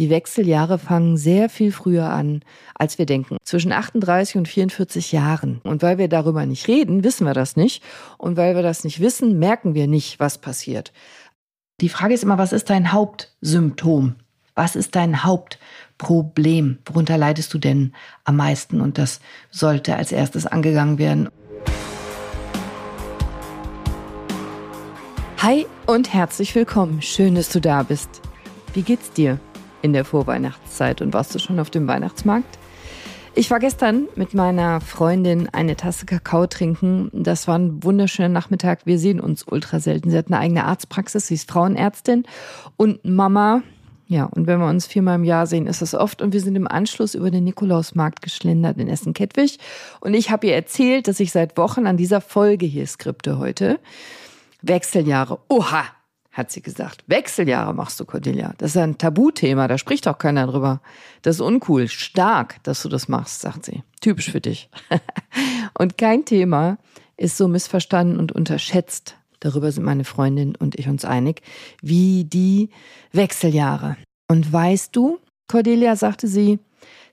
Die Wechseljahre fangen sehr viel früher an, als wir denken. Zwischen 38 und 44 Jahren. Und weil wir darüber nicht reden, wissen wir das nicht. Und weil wir das nicht wissen, merken wir nicht, was passiert. Die Frage ist immer, was ist dein Hauptsymptom? Was ist dein Hauptproblem? Worunter leidest du denn am meisten? Und das sollte als erstes angegangen werden. Hi und herzlich willkommen. Schön, dass du da bist. Wie geht's dir? In der Vorweihnachtszeit und warst du schon auf dem Weihnachtsmarkt? Ich war gestern mit meiner Freundin eine Tasse Kakao trinken. Das war ein wunderschöner Nachmittag. Wir sehen uns ultra selten. Sie hat eine eigene Arztpraxis, sie ist Frauenärztin und Mama. Ja, und wenn wir uns viermal im Jahr sehen, ist das oft. Und wir sind im Anschluss über den Nikolausmarkt geschlendert in Essen-Kettwig. Und ich habe ihr erzählt, dass ich seit Wochen an dieser Folge hier skripte heute. Wechseljahre. Oha, hat sie gesagt. Wechseljahre machst du, Cordelia. Das ist ein Tabuthema, da spricht doch keiner drüber. Das ist uncool. Stark, dass du das machst, sagt sie. Typisch für dich. und kein Thema ist so missverstanden und unterschätzt. Darüber sind meine Freundin und ich uns einig, wie die Wechseljahre. Und weißt du, Cordelia sagte sie,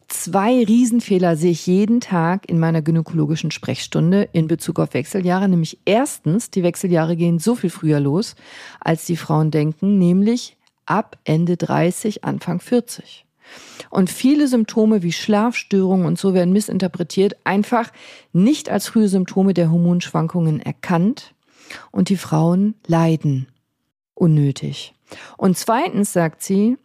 Zwei Riesenfehler sehe ich jeden Tag in meiner gynäkologischen Sprechstunde in Bezug auf Wechseljahre. Nämlich erstens, die Wechseljahre gehen so viel früher los, als die Frauen denken, nämlich ab Ende 30, Anfang 40. Und viele Symptome wie Schlafstörungen und so werden missinterpretiert, einfach nicht als frühe Symptome der Hormonschwankungen erkannt und die Frauen leiden unnötig. Und zweitens sagt sie,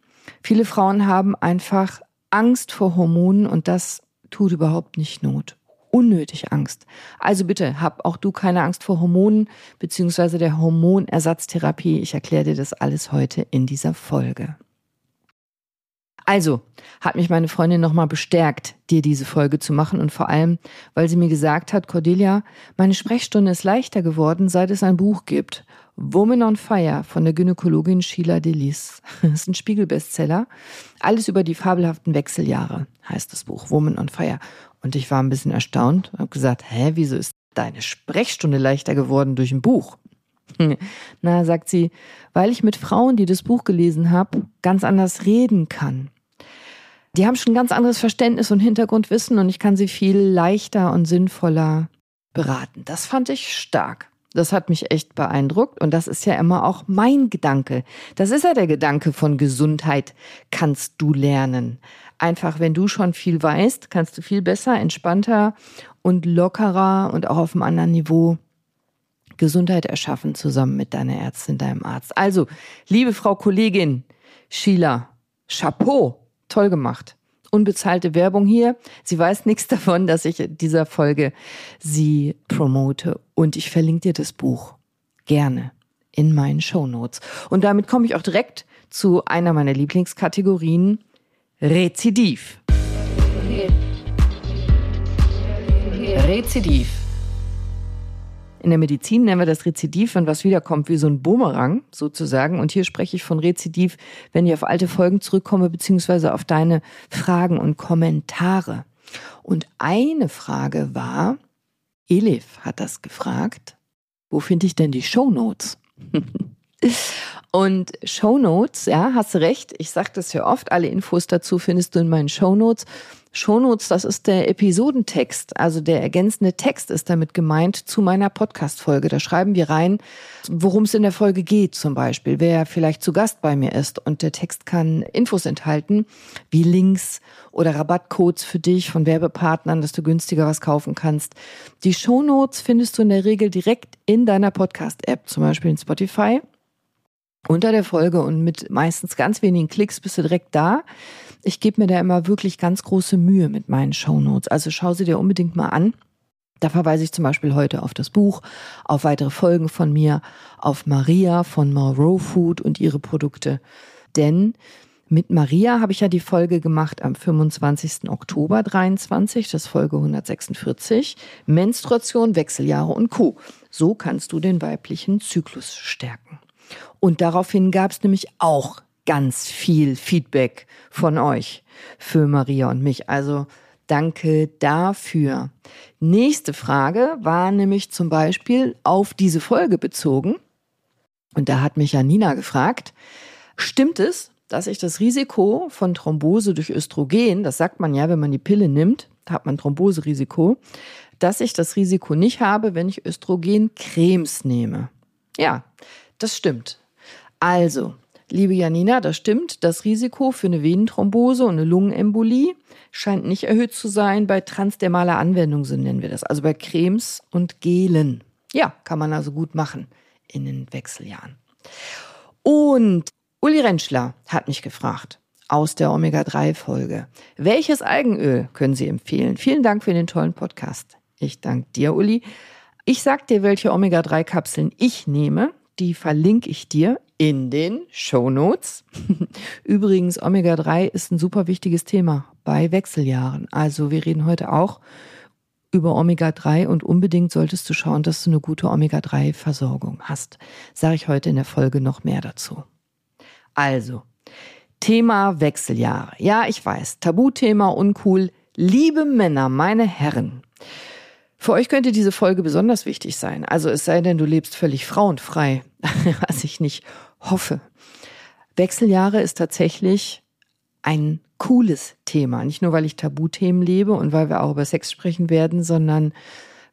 viele Frauen haben einfach Angst vor Hormonen und das tut überhaupt nicht Not. Unnötig Angst. Also bitte, hab auch du keine Angst vor Hormonen beziehungsweise der Hormonersatztherapie. Ich erkläre dir das alles heute in dieser Folge. Also hat mich meine Freundin nochmal bestärkt, dir diese Folge zu machen und vor allem, weil sie mir gesagt hat, Cordelia, meine Sprechstunde ist leichter geworden, seit es ein Buch gibt. Woman on Fire von der Gynäkologin Sheila Delis. Ist ein Spiegelbestseller. Alles über die fabelhaften Wechseljahre heißt das Buch, Woman on Fire. Und ich war ein bisschen erstaunt und habe gesagt, hä, wieso ist deine Sprechstunde leichter geworden durch ein Buch? Na, sagt sie, weil ich mit Frauen, die das Buch gelesen habe, ganz anders reden kann. Die haben schon ein ganz anderes Verständnis und Hintergrundwissen und ich kann sie viel leichter und sinnvoller beraten. Das fand ich stark. Das hat mich echt beeindruckt und das ist ja immer auch mein Gedanke. Das ist ja der Gedanke von Gesundheit, kannst du lernen. Einfach, wenn du schon viel weißt, kannst du viel besser, entspannter und lockerer und auch auf einem anderen Niveau Gesundheit erschaffen zusammen mit deiner Ärztin, deinem Arzt. Also, liebe Frau Kollegin Sheila, Chapeau toll gemacht. Unbezahlte Werbung hier. Sie weiß nichts davon, dass ich in dieser Folge sie promote. Und ich verlinke dir das Buch gerne in meinen Show Notes. Und damit komme ich auch direkt zu einer meiner Lieblingskategorien, Rezidiv. Rezidiv. In der Medizin nennen wir das Rezidiv, wenn was wiederkommt, wie so ein Bumerang sozusagen. Und hier spreche ich von Rezidiv, wenn ich auf alte Folgen zurückkomme, beziehungsweise auf deine Fragen und Kommentare. Und eine Frage war, Elif hat das gefragt, wo finde ich denn die Show Notes? Und Show Notes, ja, hast recht. Ich sage das ja oft. Alle Infos dazu findest du in meinen Show Notes. Shownotes, das ist der Episodentext, also der ergänzende Text ist damit gemeint zu meiner Podcast-Folge. Da schreiben wir rein, worum es in der Folge geht zum Beispiel, wer vielleicht zu Gast bei mir ist. Und der Text kann Infos enthalten, wie Links oder Rabattcodes für dich von Werbepartnern, dass du günstiger was kaufen kannst. Die Shownotes findest du in der Regel direkt in deiner Podcast-App, zum Beispiel in Spotify unter der Folge und mit meistens ganz wenigen Klicks bist du direkt da. Ich gebe mir da immer wirklich ganz große Mühe mit meinen Shownotes. Also schau sie dir unbedingt mal an. Da verweise ich zum Beispiel heute auf das Buch, auf weitere Folgen von mir, auf Maria von More Food und ihre Produkte. Denn mit Maria habe ich ja die Folge gemacht am 25. Oktober 23, das Folge 146, Menstruation, Wechseljahre und Co. So kannst du den weiblichen Zyklus stärken. Und daraufhin gab es nämlich auch ganz viel Feedback von euch für Maria und mich. Also danke dafür. Nächste Frage war nämlich zum Beispiel auf diese Folge bezogen. Und da hat mich Janina gefragt, stimmt es, dass ich das Risiko von Thrombose durch Östrogen, das sagt man ja, wenn man die Pille nimmt, hat man Thromboserisiko, dass ich das Risiko nicht habe, wenn ich Östrogencremes nehme. Ja, das stimmt. Also, liebe Janina, das stimmt. Das Risiko für eine Venenthrombose und eine Lungenembolie scheint nicht erhöht zu sein bei transdermaler Anwendung, so nennen wir das. Also bei Cremes und Gelen. Ja, kann man also gut machen in den Wechseljahren. Und Uli Rentschler hat mich gefragt aus der Omega-3-Folge. Welches Algenöl können Sie empfehlen? Vielen Dank für den tollen Podcast. Ich danke dir, Uli. Ich sag dir, welche Omega-3-Kapseln ich nehme. Die verlinke ich dir in den Show Notes. Übrigens, Omega-3 ist ein super wichtiges Thema bei Wechseljahren. Also wir reden heute auch über Omega-3 und unbedingt solltest du schauen, dass du eine gute Omega-3-Versorgung hast. Sage ich heute in der Folge noch mehr dazu. Also, Thema Wechseljahre. Ja, ich weiß, Tabuthema, uncool. Liebe Männer, meine Herren, für euch könnte diese Folge besonders wichtig sein. Also es sei denn, du lebst völlig frauenfrei, was ich nicht hoffe. Wechseljahre ist tatsächlich ein cooles Thema. Nicht nur, weil ich Tabuthemen lebe und weil wir auch über Sex sprechen werden, sondern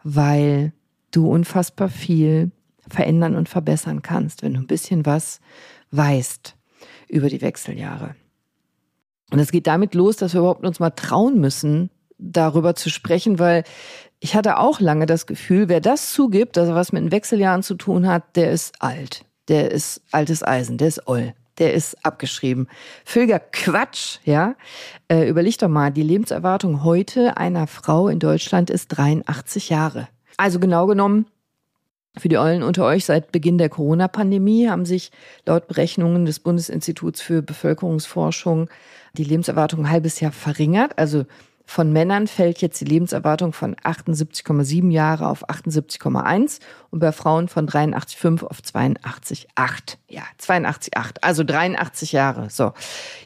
weil du unfassbar viel verändern und verbessern kannst, wenn du ein bisschen was weißt über die Wechseljahre. Und es geht damit los, dass wir überhaupt uns mal trauen müssen, darüber zu sprechen, weil ich hatte auch lange das Gefühl, wer das zugibt, dass er was mit den Wechseljahren zu tun hat, der ist alt. Der ist altes Eisen, der ist oll. Der ist abgeschrieben. Völliger Quatsch, ja. Äh, überleg doch mal, die Lebenserwartung heute einer Frau in Deutschland ist 83 Jahre. Also genau genommen, für die Eulen unter euch, seit Beginn der Corona-Pandemie haben sich laut Berechnungen des Bundesinstituts für Bevölkerungsforschung die Lebenserwartung ein halbes Jahr verringert. Also von Männern fällt jetzt die Lebenserwartung von 78,7 Jahre auf 78,1 und bei Frauen von 83,5 auf 82,8. Ja, 82,8, also 83 Jahre. So,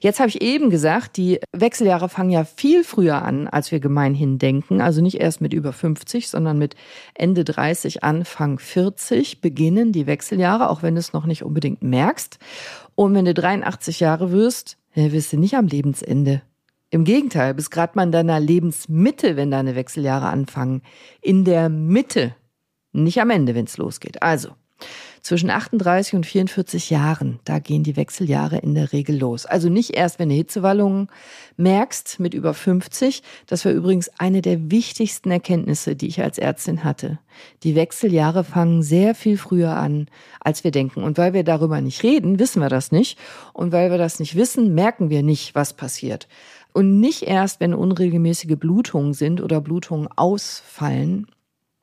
jetzt habe ich eben gesagt, die Wechseljahre fangen ja viel früher an, als wir gemeinhin denken. Also nicht erst mit über 50, sondern mit Ende 30, Anfang 40 beginnen die Wechseljahre, auch wenn du es noch nicht unbedingt merkst. Und wenn du 83 Jahre wirst, wirst du nicht am Lebensende im Gegenteil, bis gerade mal in deiner Lebensmitte, wenn deine Wechseljahre anfangen. In der Mitte, nicht am Ende, wenn es losgeht. Also, zwischen 38 und 44 Jahren, da gehen die Wechseljahre in der Regel los. Also nicht erst, wenn du Hitzewallungen merkst mit über 50. Das war übrigens eine der wichtigsten Erkenntnisse, die ich als Ärztin hatte. Die Wechseljahre fangen sehr viel früher an, als wir denken. Und weil wir darüber nicht reden, wissen wir das nicht. Und weil wir das nicht wissen, merken wir nicht, was passiert. Und nicht erst, wenn unregelmäßige Blutungen sind oder Blutungen ausfallen,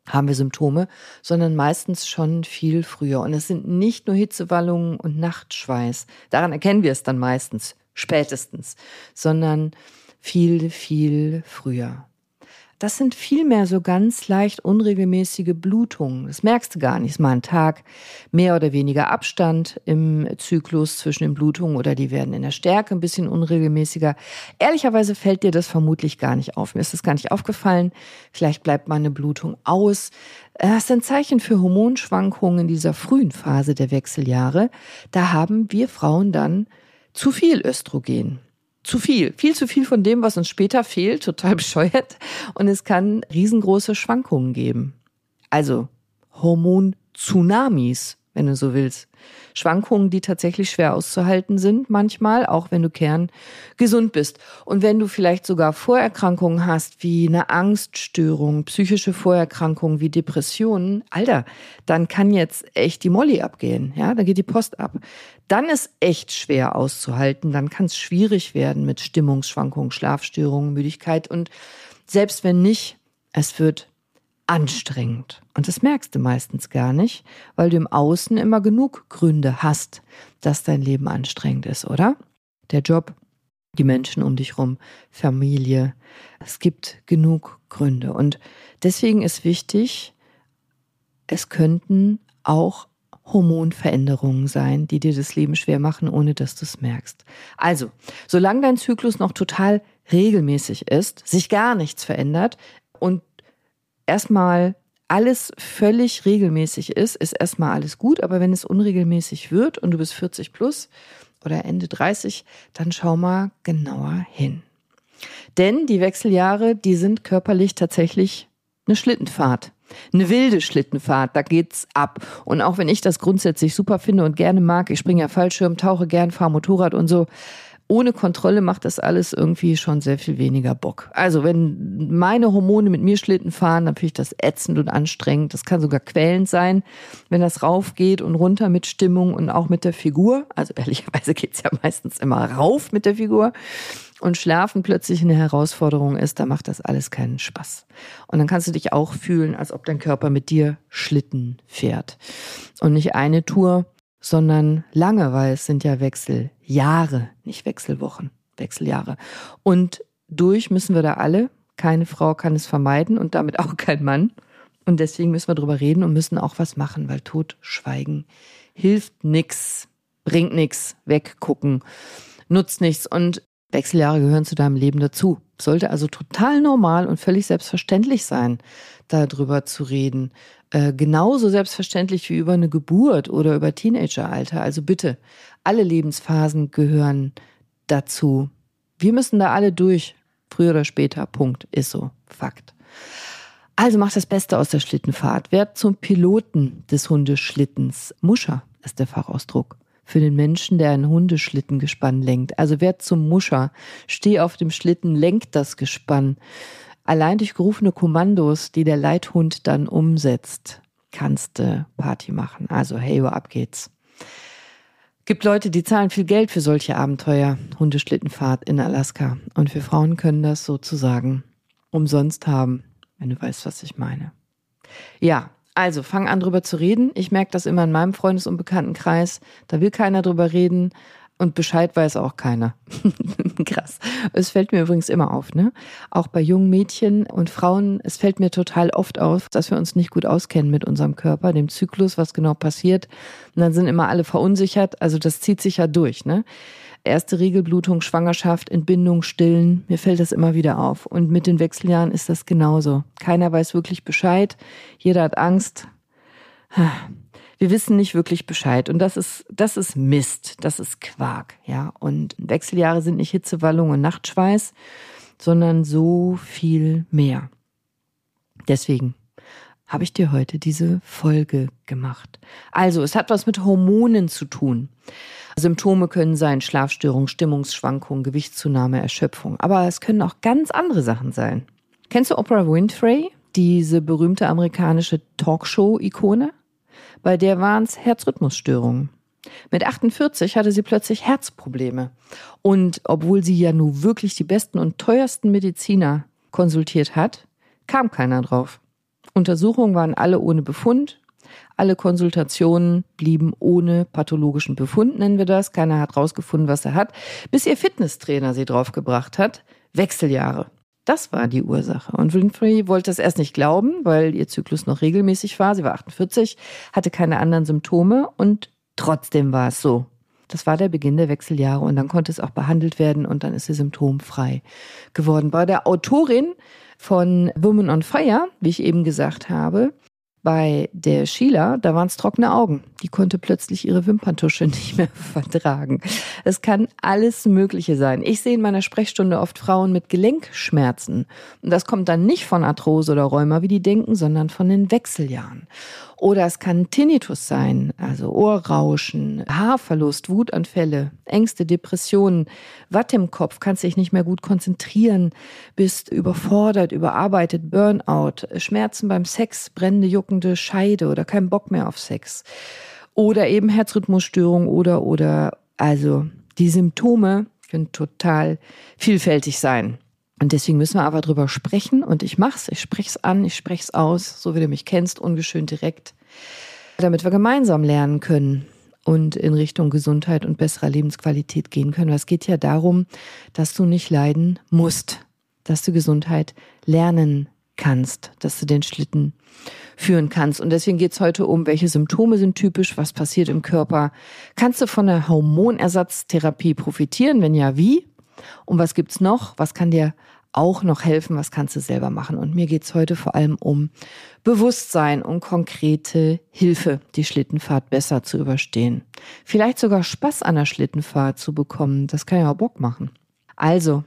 haben wir Symptome, sondern meistens schon viel früher. Und es sind nicht nur Hitzewallungen und Nachtschweiß. Daran erkennen wir es dann meistens, spätestens, sondern viel, viel früher. Das sind vielmehr so ganz leicht unregelmäßige Blutungen. Das merkst du gar nicht. Ist mal ein Tag mehr oder weniger Abstand im Zyklus zwischen den Blutungen oder die werden in der Stärke ein bisschen unregelmäßiger. Ehrlicherweise fällt dir das vermutlich gar nicht auf. Mir ist das gar nicht aufgefallen. Vielleicht bleibt mal eine Blutung aus. Das ist ein Zeichen für Hormonschwankungen in dieser frühen Phase der Wechseljahre. Da haben wir Frauen dann zu viel Östrogen zu viel, viel zu viel von dem, was uns später fehlt, total bescheuert. Und es kann riesengroße Schwankungen geben. Also Hormon-Tsunamis, wenn du so willst. Schwankungen, die tatsächlich schwer auszuhalten sind, manchmal, auch wenn du kerngesund bist. Und wenn du vielleicht sogar Vorerkrankungen hast, wie eine Angststörung, psychische Vorerkrankungen wie Depressionen, Alter, dann kann jetzt echt die Molly abgehen, ja, dann geht die Post ab. Dann ist echt schwer auszuhalten, dann kann es schwierig werden mit Stimmungsschwankungen, Schlafstörungen, Müdigkeit und selbst wenn nicht, es wird anstrengend. Und das merkst du meistens gar nicht, weil du im Außen immer genug Gründe hast, dass dein Leben anstrengend ist, oder? Der Job, die Menschen um dich rum, Familie. Es gibt genug Gründe. Und deswegen ist wichtig, es könnten auch Hormonveränderungen sein, die dir das Leben schwer machen, ohne dass du es merkst. Also, solange dein Zyklus noch total regelmäßig ist, sich gar nichts verändert und erstmal alles völlig regelmäßig ist, ist erstmal alles gut, aber wenn es unregelmäßig wird und du bist 40 plus oder Ende 30, dann schau mal genauer hin. Denn die Wechseljahre, die sind körperlich tatsächlich eine Schlittenfahrt. Eine wilde Schlittenfahrt, da geht's ab. Und auch wenn ich das grundsätzlich super finde und gerne mag, ich springe ja Fallschirm, tauche gern, fahre Motorrad und so, ohne Kontrolle macht das alles irgendwie schon sehr viel weniger Bock. Also wenn meine Hormone mit mir Schlitten fahren, dann finde ich das ätzend und anstrengend. Das kann sogar quälend sein, wenn das rauf geht und runter mit Stimmung und auch mit der Figur. Also ehrlicherweise geht's ja meistens immer rauf mit der Figur. Und Schlafen plötzlich eine Herausforderung ist, da macht das alles keinen Spaß. Und dann kannst du dich auch fühlen, als ob dein Körper mit dir Schlitten fährt. Und nicht eine Tour, sondern lange, weil es sind ja Wechseljahre, nicht Wechselwochen, Wechseljahre. Und durch müssen wir da alle. Keine Frau kann es vermeiden und damit auch kein Mann. Und deswegen müssen wir drüber reden und müssen auch was machen, weil tot schweigen hilft nix, bringt nix, weggucken, nutzt nichts. Und Wechseljahre gehören zu deinem Leben dazu. Sollte also total normal und völlig selbstverständlich sein, darüber zu reden. Äh, genauso selbstverständlich wie über eine Geburt oder über Teenageralter. Also bitte, alle Lebensphasen gehören dazu. Wir müssen da alle durch. Früher oder später. Punkt. Ist so. Fakt. Also mach das Beste aus der Schlittenfahrt. Werd zum Piloten des Hundeschlittens. Muscher ist der Fachausdruck für den Menschen, der ein Hundeschlittengespann lenkt. Also werd zum Muscher. Steh auf dem Schlitten, lenk das Gespann. Allein durch gerufene Kommandos, die der Leithund dann umsetzt, kannst du Party machen. Also hey, ab geht's. Gibt Leute, die zahlen viel Geld für solche Abenteuer, Hundeschlittenfahrt in Alaska. Und wir Frauen können das sozusagen umsonst haben, wenn du weißt, was ich meine. Ja, also fang an drüber zu reden. Ich merke das immer in meinem Freundes- und Bekanntenkreis. Da will keiner drüber reden. Und Bescheid weiß auch keiner. Krass. Es fällt mir übrigens immer auf, ne? Auch bei jungen Mädchen und Frauen, es fällt mir total oft auf, dass wir uns nicht gut auskennen mit unserem Körper, dem Zyklus, was genau passiert. Und dann sind immer alle verunsichert. Also das zieht sich ja durch, ne? Erste Regelblutung, Schwangerschaft, Entbindung, Stillen. Mir fällt das immer wieder auf. Und mit den Wechseljahren ist das genauso. Keiner weiß wirklich Bescheid. Jeder hat Angst wir wissen nicht wirklich Bescheid. Und das ist, das ist Mist, das ist Quark, ja. Und Wechseljahre sind nicht Hitzewallung und Nachtschweiß, sondern so viel mehr. Deswegen habe ich dir heute diese Folge gemacht. Also, es hat was mit Hormonen zu tun. Symptome können sein Schlafstörung, Stimmungsschwankungen, Gewichtszunahme, Erschöpfung. Aber es können auch ganz andere Sachen sein. Kennst du Oprah Winfrey, diese berühmte amerikanische Talkshow-Ikone? Bei der waren es Herzrhythmusstörungen. Mit 48 hatte sie plötzlich Herzprobleme. Und obwohl sie ja nun wirklich die besten und teuersten Mediziner konsultiert hat, kam keiner drauf. Untersuchungen waren alle ohne Befund. Alle Konsultationen blieben ohne pathologischen Befund, nennen wir das. Keiner hat rausgefunden, was er hat, bis ihr Fitnesstrainer sie draufgebracht hat. Wechseljahre. Das war die Ursache. Und Winfrey wollte es erst nicht glauben, weil ihr Zyklus noch regelmäßig war. Sie war 48, hatte keine anderen Symptome und trotzdem war es so. Das war der Beginn der Wechseljahre und dann konnte es auch behandelt werden und dann ist sie symptomfrei geworden. Bei der Autorin von Women on Fire, wie ich eben gesagt habe, bei der Sheila, da waren es trockene Augen. Die konnte plötzlich ihre Wimperntusche nicht mehr vertragen. Es kann alles Mögliche sein. Ich sehe in meiner Sprechstunde oft Frauen mit Gelenkschmerzen. Und das kommt dann nicht von Arthrose oder Rheuma, wie die denken, sondern von den Wechseljahren. Oder es kann Tinnitus sein, also Ohrrauschen, Haarverlust, Wutanfälle, Ängste, Depressionen, Watt im Kopf, kannst dich nicht mehr gut konzentrieren, bist überfordert, überarbeitet, Burnout, Schmerzen beim Sex, brennende, juckende Scheide oder kein Bock mehr auf Sex. Oder eben Herzrhythmusstörung oder, oder, also die Symptome können total vielfältig sein. Und deswegen müssen wir aber drüber sprechen und ich mach's, ich spreche es an, ich spreche es aus, so wie du mich kennst, ungeschönt direkt, damit wir gemeinsam lernen können und in Richtung Gesundheit und besserer Lebensqualität gehen können. es geht ja darum, dass du nicht leiden musst, dass du Gesundheit lernen kannst, dass du den Schlitten führen kannst. Und deswegen geht's heute um, welche Symptome sind typisch, was passiert im Körper. Kannst du von der Hormonersatztherapie profitieren? Wenn ja, wie? Und was gibt's noch? Was kann dir auch noch helfen, was kannst du selber machen. Und mir geht's heute vor allem um Bewusstsein und konkrete Hilfe, die Schlittenfahrt besser zu überstehen. Vielleicht sogar Spaß an der Schlittenfahrt zu bekommen. Das kann ja auch Bock machen. Also,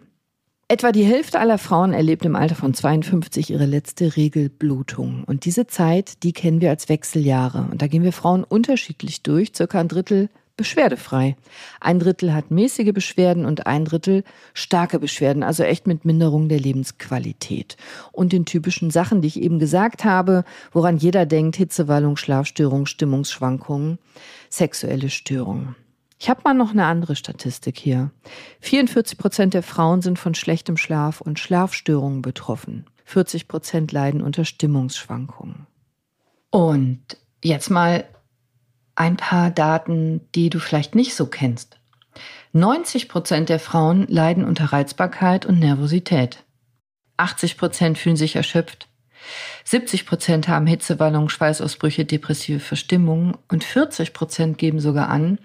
etwa die Hälfte aller Frauen erlebt im Alter von 52 ihre letzte Regelblutung. Und diese Zeit, die kennen wir als Wechseljahre. Und da gehen wir Frauen unterschiedlich durch. Circa ein Drittel beschwerdefrei. Ein Drittel hat mäßige Beschwerden und ein Drittel starke Beschwerden, also echt mit Minderung der Lebensqualität. Und den typischen Sachen, die ich eben gesagt habe, woran jeder denkt, Hitzewallung, Schlafstörung, Stimmungsschwankungen, sexuelle Störungen. Ich habe mal noch eine andere Statistik hier. 44 Prozent der Frauen sind von schlechtem Schlaf und Schlafstörungen betroffen. 40 Prozent leiden unter Stimmungsschwankungen. Und jetzt mal ein paar Daten, die du vielleicht nicht so kennst. 90 Prozent der Frauen leiden unter Reizbarkeit und Nervosität. 80 Prozent fühlen sich erschöpft. 70 Prozent haben Hitzewallungen, Schweißausbrüche, depressive Verstimmungen und 40 Prozent geben sogar an,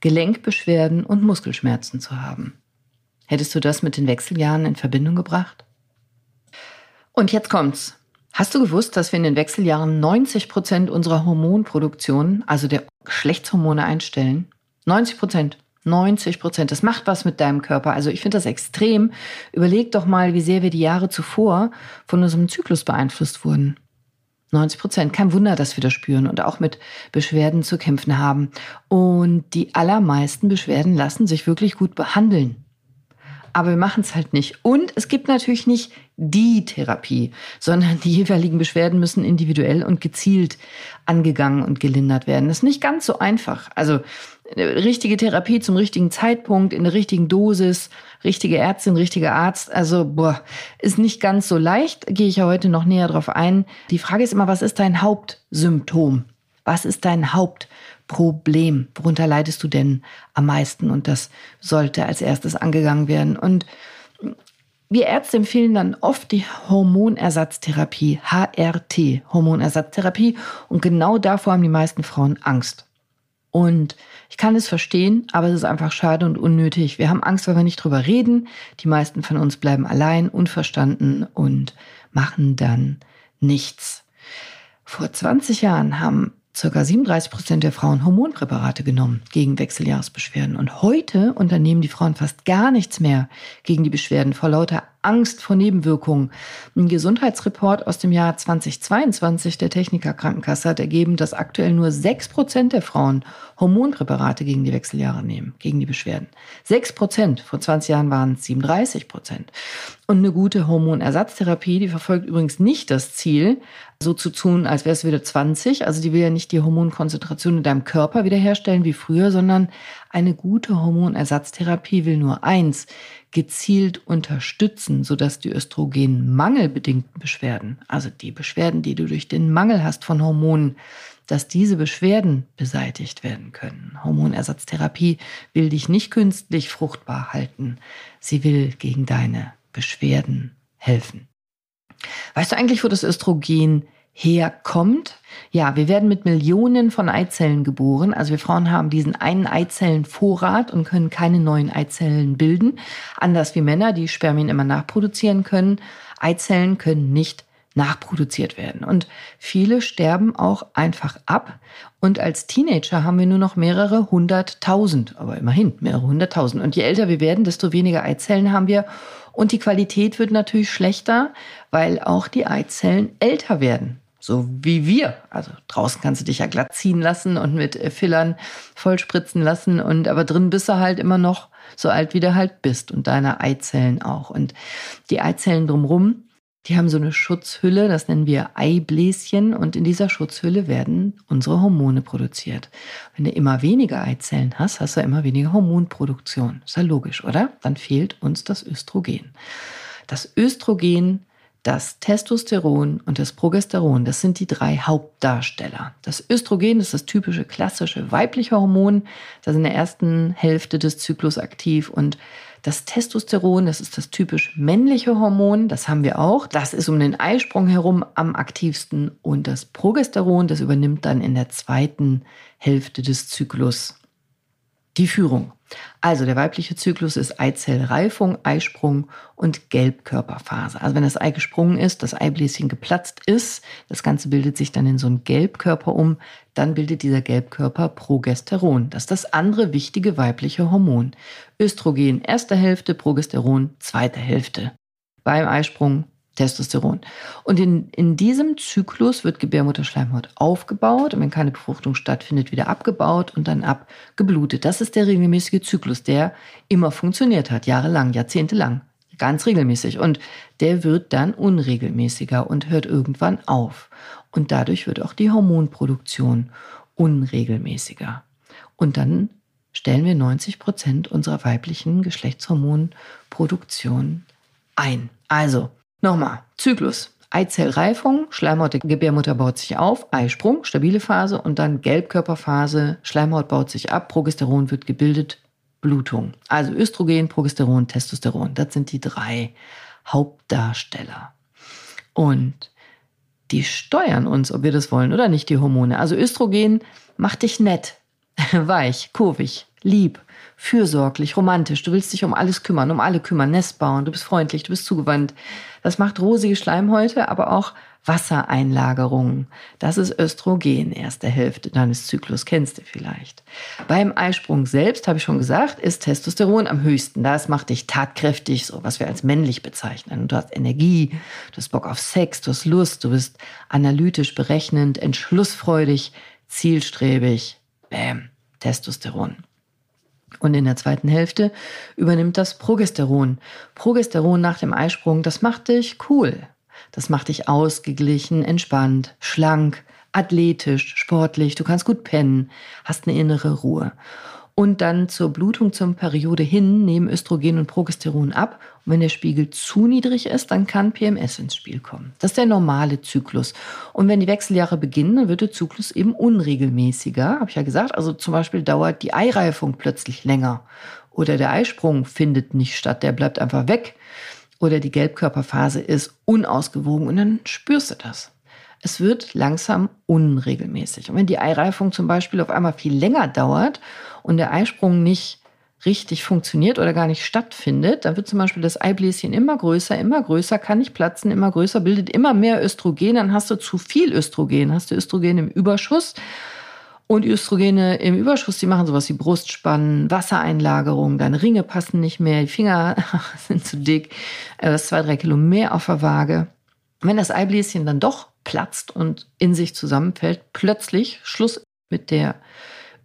Gelenkbeschwerden und Muskelschmerzen zu haben. Hättest du das mit den Wechseljahren in Verbindung gebracht? Und jetzt kommt's. Hast du gewusst, dass wir in den Wechseljahren 90 Prozent unserer Hormonproduktion, also der Geschlechtshormone, einstellen? 90 Prozent. 90 Prozent. Das macht was mit deinem Körper. Also ich finde das extrem. Überleg doch mal, wie sehr wir die Jahre zuvor von unserem Zyklus beeinflusst wurden. 90 Prozent. Kein Wunder, dass wir das spüren und auch mit Beschwerden zu kämpfen haben. Und die allermeisten Beschwerden lassen sich wirklich gut behandeln aber wir machen es halt nicht. Und es gibt natürlich nicht die Therapie, sondern die jeweiligen Beschwerden müssen individuell und gezielt angegangen und gelindert werden. Das ist nicht ganz so einfach. Also richtige Therapie zum richtigen Zeitpunkt, in der richtigen Dosis, richtige Ärztin, richtiger Arzt. Also, boah, ist nicht ganz so leicht, gehe ich ja heute noch näher drauf ein. Die Frage ist immer, was ist dein Hauptsymptom? Was ist dein Hauptsymptom? Problem? Worunter leidest du denn am meisten? Und das sollte als erstes angegangen werden. Und wir Ärzte empfehlen dann oft die Hormonersatztherapie, HRT, Hormonersatztherapie. Und genau davor haben die meisten Frauen Angst. Und ich kann es verstehen, aber es ist einfach schade und unnötig. Wir haben Angst, weil wir nicht drüber reden. Die meisten von uns bleiben allein, unverstanden und machen dann nichts. Vor 20 Jahren haben Circa 37 Prozent der Frauen Hormonpräparate genommen gegen Wechseljahresbeschwerden. Und heute unternehmen die Frauen fast gar nichts mehr gegen die Beschwerden vor lauter Angst vor Nebenwirkungen. Ein Gesundheitsreport aus dem Jahr 2022 der Techniker Krankenkasse hat ergeben, dass aktuell nur 6 Prozent der Frauen Hormonpräparate gegen die Wechseljahre nehmen, gegen die Beschwerden. 6 Prozent. Vor 20 Jahren waren es 37 Prozent. Und eine gute Hormonersatztherapie, die verfolgt übrigens nicht das Ziel, so zu tun, als wäre es wieder 20. Also die will ja nicht die Hormonkonzentration in deinem Körper wiederherstellen wie früher, sondern eine gute Hormonersatztherapie will nur eins, gezielt unterstützen, sodass die östrogenmangelbedingten Beschwerden, also die Beschwerden, die du durch den Mangel hast von Hormonen, dass diese Beschwerden beseitigt werden können. Hormonersatztherapie will dich nicht künstlich fruchtbar halten. Sie will gegen deine Beschwerden helfen. Weißt du eigentlich, wo das Östrogen herkommt? Ja, wir werden mit Millionen von Eizellen geboren. Also wir Frauen haben diesen einen Eizellenvorrat und können keine neuen Eizellen bilden. Anders wie Männer, die Spermien immer nachproduzieren können. Eizellen können nicht nachproduziert werden. Und viele sterben auch einfach ab. Und als Teenager haben wir nur noch mehrere hunderttausend, aber immerhin mehrere hunderttausend. Und je älter wir werden, desto weniger Eizellen haben wir. Und die Qualität wird natürlich schlechter, weil auch die Eizellen älter werden. So wie wir. Also draußen kannst du dich ja glatt ziehen lassen und mit äh, Fillern vollspritzen lassen. Und aber drin bist du halt immer noch so alt, wie du halt bist. Und deine Eizellen auch. Und die Eizellen drumrum, die haben so eine Schutzhülle, das nennen wir Eibläschen. Und in dieser Schutzhülle werden unsere Hormone produziert. Wenn du immer weniger Eizellen hast, hast du immer weniger Hormonproduktion. Ist ja logisch, oder? Dann fehlt uns das Östrogen. Das Östrogen das Testosteron und das Progesteron, das sind die drei Hauptdarsteller. Das Östrogen ist das typische klassische weibliche Hormon, das in der ersten Hälfte des Zyklus aktiv und das Testosteron, das ist das typisch männliche Hormon, das haben wir auch. Das ist um den Eisprung herum am aktivsten und das Progesteron, das übernimmt dann in der zweiten Hälfte des Zyklus Die Führung. Also der weibliche Zyklus ist Eizellreifung, Eisprung und Gelbkörperphase. Also wenn das Ei gesprungen ist, das Eibläschen geplatzt ist, das Ganze bildet sich dann in so einen Gelbkörper um, dann bildet dieser Gelbkörper Progesteron. Das ist das andere wichtige weibliche Hormon. Östrogen erste Hälfte, Progesteron zweite Hälfte. Beim Eisprung Testosteron. Und in, in diesem Zyklus wird Gebärmutterschleimhaut aufgebaut und wenn keine Befruchtung stattfindet, wieder abgebaut und dann abgeblutet. Das ist der regelmäßige Zyklus, der immer funktioniert hat, jahrelang, jahrzehntelang, ganz regelmäßig. Und der wird dann unregelmäßiger und hört irgendwann auf. Und dadurch wird auch die Hormonproduktion unregelmäßiger. Und dann stellen wir 90 Prozent unserer weiblichen Geschlechtshormonproduktion ein. Also, Nochmal, Zyklus. Eizellreifung, Schleimhaut der Gebärmutter baut sich auf, Eisprung, stabile Phase und dann Gelbkörperphase, Schleimhaut baut sich ab, Progesteron wird gebildet, Blutung. Also Östrogen, Progesteron, Testosteron. Das sind die drei Hauptdarsteller. Und die steuern uns, ob wir das wollen oder nicht, die Hormone. Also Östrogen macht dich nett, weich, kurvig, lieb, fürsorglich, romantisch. Du willst dich um alles kümmern, um alle kümmern, Nest bauen, du bist freundlich, du bist zugewandt. Das macht rosige Schleimhäute, aber auch Wassereinlagerungen. Das ist Östrogen, erste Hälfte deines Zyklus, kennst du vielleicht. Beim Eisprung selbst, habe ich schon gesagt, ist Testosteron am höchsten. Das macht dich tatkräftig, so was wir als männlich bezeichnen. Du hast Energie, du hast Bock auf Sex, du hast Lust, du bist analytisch, berechnend, entschlussfreudig, zielstrebig. Bäm, Testosteron. Und in der zweiten Hälfte übernimmt das Progesteron. Progesteron nach dem Eisprung, das macht dich cool. Das macht dich ausgeglichen, entspannt, schlank, athletisch, sportlich. Du kannst gut pennen, hast eine innere Ruhe und dann zur Blutung zur Periode hin nehmen Östrogen und Progesteron ab. Und wenn der Spiegel zu niedrig ist, dann kann PMS ins Spiel kommen. Das ist der normale Zyklus. Und wenn die Wechseljahre beginnen, dann wird der Zyklus eben unregelmäßiger, habe ich ja gesagt. Also zum Beispiel dauert die Eireifung plötzlich länger oder der Eisprung findet nicht statt, der bleibt einfach weg oder die Gelbkörperphase ist unausgewogen und dann spürst du das. Es wird langsam unregelmäßig. Und wenn die Eireifung zum Beispiel auf einmal viel länger dauert und der Eisprung nicht richtig funktioniert oder gar nicht stattfindet, dann wird zum Beispiel das Eibläschen immer größer, immer größer, kann nicht platzen, immer größer, bildet immer mehr Östrogen, dann hast du zu viel Östrogen, hast du Östrogen im Überschuss. Und Östrogene im Überschuss, die machen sowas wie Brustspannen, Wassereinlagerung, deine Ringe passen nicht mehr, die Finger sind zu dick, hast zwei, drei Kilo mehr auf der Waage. Wenn das Eibläschen dann doch platzt und in sich zusammenfällt, plötzlich Schluss mit der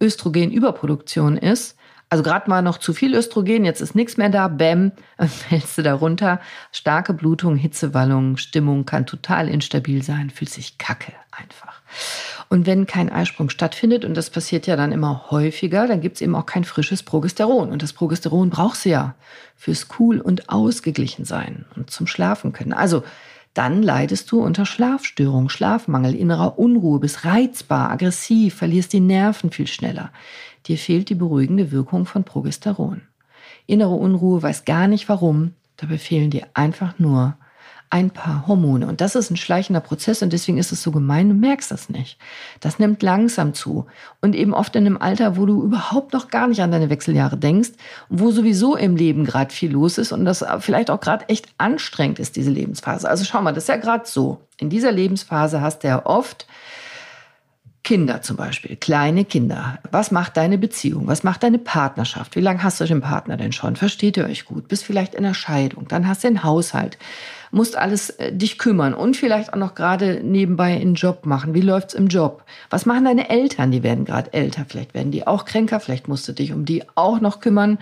Östrogenüberproduktion ist. Also gerade mal noch zu viel Östrogen, jetzt ist nichts mehr da, bäm, fällst du da runter. Starke Blutung, Hitzewallung, Stimmung kann total instabil sein, fühlt sich kacke einfach. Und wenn kein Eisprung stattfindet, und das passiert ja dann immer häufiger, dann gibt es eben auch kein frisches Progesteron. Und das Progesteron brauchst du ja fürs cool und ausgeglichen sein und zum Schlafen können. Also dann leidest du unter Schlafstörung, Schlafmangel, innerer Unruhe, bist reizbar, aggressiv, verlierst die Nerven viel schneller. Dir fehlt die beruhigende Wirkung von Progesteron. Innere Unruhe weiß gar nicht warum, dabei fehlen dir einfach nur ein paar Hormone. Und das ist ein schleichender Prozess und deswegen ist es so gemein, du merkst das nicht. Das nimmt langsam zu. Und eben oft in einem Alter, wo du überhaupt noch gar nicht an deine Wechseljahre denkst, wo sowieso im Leben gerade viel los ist und das vielleicht auch gerade echt anstrengend ist, diese Lebensphase. Also schau mal, das ist ja gerade so. In dieser Lebensphase hast du ja oft Kinder zum Beispiel, kleine Kinder. Was macht deine Beziehung? Was macht deine Partnerschaft? Wie lange hast du den Partner denn schon? Versteht ihr euch gut? Bist vielleicht in der Scheidung? Dann hast du den Haushalt musst alles äh, dich kümmern und vielleicht auch noch gerade nebenbei einen Job machen. Wie läuft's im Job? Was machen deine Eltern? Die werden gerade älter. Vielleicht werden die auch kränker. Vielleicht musst du dich um die auch noch kümmern.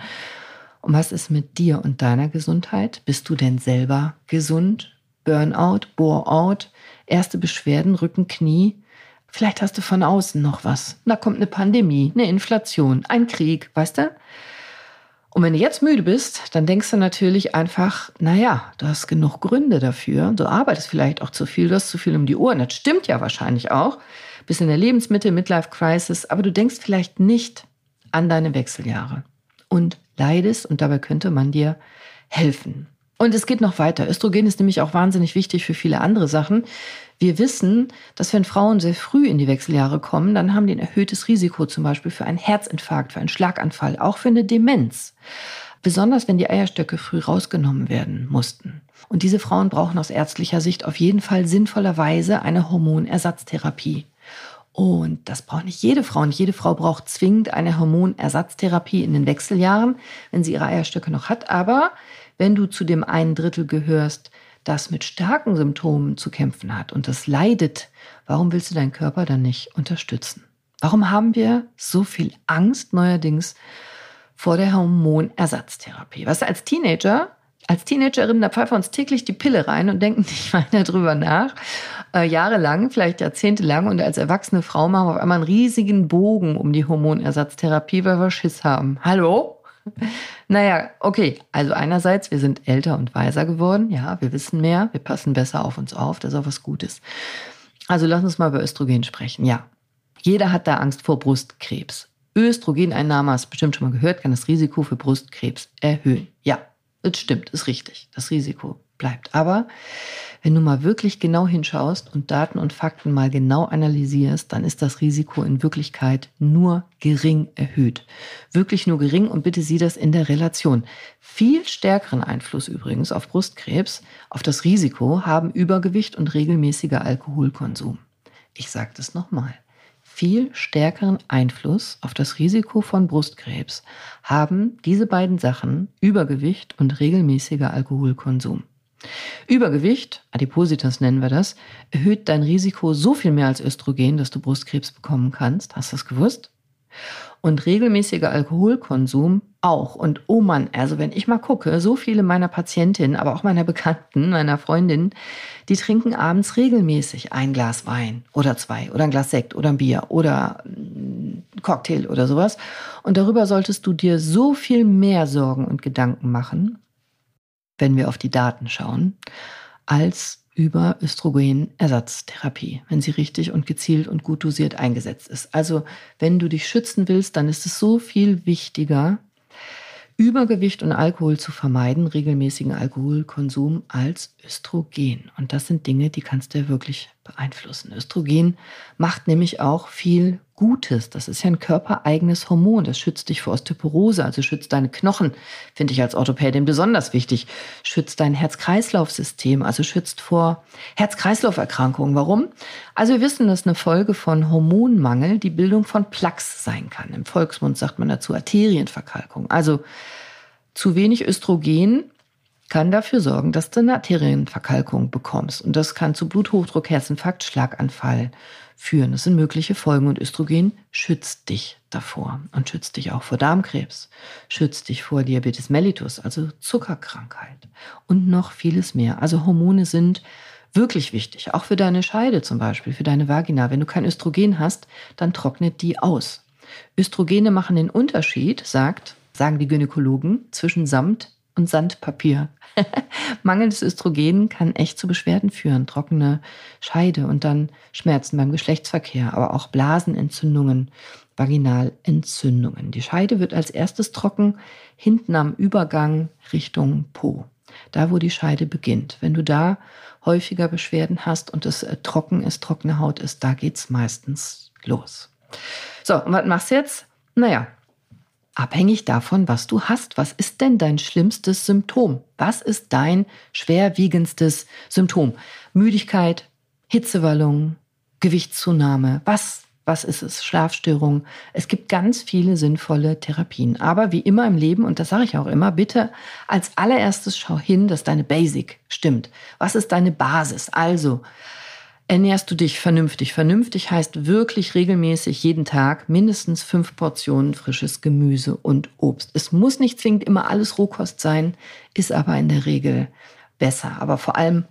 Und was ist mit dir und deiner Gesundheit? Bist du denn selber gesund? Burnout, Bore-out, erste Beschwerden, Rücken, Knie. Vielleicht hast du von außen noch was. Da kommt eine Pandemie, eine Inflation, ein Krieg, weißt du? Und wenn du jetzt müde bist, dann denkst du natürlich einfach, naja, du hast genug Gründe dafür. Du arbeitest vielleicht auch zu viel, du hast zu viel um die Ohren. Das stimmt ja wahrscheinlich auch. Bist in der Lebensmitte, Midlife Crisis, aber du denkst vielleicht nicht an deine Wechseljahre und leidest und dabei könnte man dir helfen. Und es geht noch weiter. Östrogen ist nämlich auch wahnsinnig wichtig für viele andere Sachen. Wir wissen, dass wenn Frauen sehr früh in die Wechseljahre kommen, dann haben die ein erhöhtes Risiko zum Beispiel für einen Herzinfarkt, für einen Schlaganfall, auch für eine Demenz. Besonders wenn die Eierstöcke früh rausgenommen werden mussten. Und diese Frauen brauchen aus ärztlicher Sicht auf jeden Fall sinnvollerweise eine Hormonersatztherapie. Und das braucht nicht jede Frau. Nicht jede Frau braucht zwingend eine Hormonersatztherapie in den Wechseljahren, wenn sie ihre Eierstöcke noch hat. Aber wenn du zu dem einen Drittel gehörst, das mit starken Symptomen zu kämpfen hat und das leidet, warum willst du deinen Körper dann nicht unterstützen? Warum haben wir so viel Angst neuerdings vor der Hormonersatztherapie? Was als Teenager, als Teenagerin, da pfeifen wir uns täglich die Pille rein und denken nicht weiter drüber nach. Äh, jahrelang, vielleicht jahrzehntelang und als erwachsene Frau machen wir auf einmal einen riesigen Bogen um die Hormonersatztherapie, weil wir Schiss haben. Hallo? Naja, okay. Also einerseits, wir sind älter und weiser geworden. Ja, wir wissen mehr. Wir passen besser auf uns auf. Das ist auch was Gutes. Also lass uns mal über Östrogen sprechen. Ja. Jeder hat da Angst vor Brustkrebs. Östrogeneinnahme, hast du bestimmt schon mal gehört, kann das Risiko für Brustkrebs erhöhen. Ja, das stimmt, ist richtig. Das Risiko bleibt. Aber wenn du mal wirklich genau hinschaust und Daten und Fakten mal genau analysierst, dann ist das Risiko in Wirklichkeit nur gering erhöht. Wirklich nur gering und bitte sieh das in der Relation. Viel stärkeren Einfluss übrigens auf Brustkrebs, auf das Risiko haben Übergewicht und regelmäßiger Alkoholkonsum. Ich sage das nochmal viel stärkeren Einfluss auf das Risiko von Brustkrebs haben diese beiden Sachen Übergewicht und regelmäßiger Alkoholkonsum. Übergewicht, Adipositas nennen wir das, erhöht dein Risiko so viel mehr als Östrogen, dass du Brustkrebs bekommen kannst. Hast du das gewusst? Und regelmäßiger Alkoholkonsum auch. Und oh Mann, also wenn ich mal gucke, so viele meiner Patientinnen, aber auch meiner Bekannten, meiner Freundinnen, die trinken abends regelmäßig ein Glas Wein oder zwei oder ein Glas Sekt oder ein Bier oder ein Cocktail oder sowas. Und darüber solltest du dir so viel mehr Sorgen und Gedanken machen, wenn wir auf die Daten schauen, als über Östrogenersatztherapie, wenn sie richtig und gezielt und gut dosiert eingesetzt ist. Also wenn du dich schützen willst, dann ist es so viel wichtiger, Übergewicht und Alkohol zu vermeiden, regelmäßigen Alkoholkonsum als Östrogen. Und das sind Dinge, die kannst du ja wirklich beeinflussen. Östrogen macht nämlich auch viel Gutes. Das ist ja ein körpereigenes Hormon. Das schützt dich vor Osteoporose, also schützt deine Knochen, finde ich als Orthopädin besonders wichtig. Schützt dein Herz-Kreislauf-System, also schützt vor Herz-Kreislauf-Erkrankungen. Warum? Also wir wissen, dass eine Folge von Hormonmangel die Bildung von Plaques sein kann. Im Volksmund sagt man dazu Arterienverkalkung. Also zu wenig Östrogen kann dafür sorgen, dass du eine Arterienverkalkung bekommst. Und das kann zu Bluthochdruck, Herzinfarkt, Schlaganfall führen. Das sind mögliche Folgen und Östrogen schützt dich davor und schützt dich auch vor Darmkrebs, schützt dich vor Diabetes mellitus, also Zuckerkrankheit und noch vieles mehr. Also Hormone sind wirklich wichtig, auch für deine Scheide zum Beispiel, für deine Vagina. Wenn du kein Östrogen hast, dann trocknet die aus. Östrogene machen den Unterschied, sagt, sagen die Gynäkologen, zwischen Samt und Sandpapier. Mangelndes Östrogen kann echt zu Beschwerden führen, trockene Scheide und dann Schmerzen beim Geschlechtsverkehr, aber auch Blasenentzündungen, Vaginalentzündungen. Die Scheide wird als erstes trocken, hinten am Übergang Richtung Po. Da, wo die Scheide beginnt. Wenn du da häufiger Beschwerden hast und es äh, trocken ist, trockene Haut ist, da geht's meistens los. So, und was machst du jetzt? Naja, abhängig davon, was du hast. Was ist denn dein schlimmstes Symptom? Was ist dein schwerwiegendstes Symptom? Müdigkeit, Hitzewallung, Gewichtszunahme, was? Was ist es? Schlafstörung. Es gibt ganz viele sinnvolle Therapien. Aber wie immer im Leben, und das sage ich auch immer, bitte als allererstes schau hin, dass deine Basic stimmt. Was ist deine Basis? Also, ernährst du dich vernünftig. Vernünftig heißt wirklich regelmäßig jeden Tag mindestens fünf Portionen frisches Gemüse und Obst. Es muss nicht zwingend immer alles Rohkost sein, ist aber in der Regel besser. Aber vor allem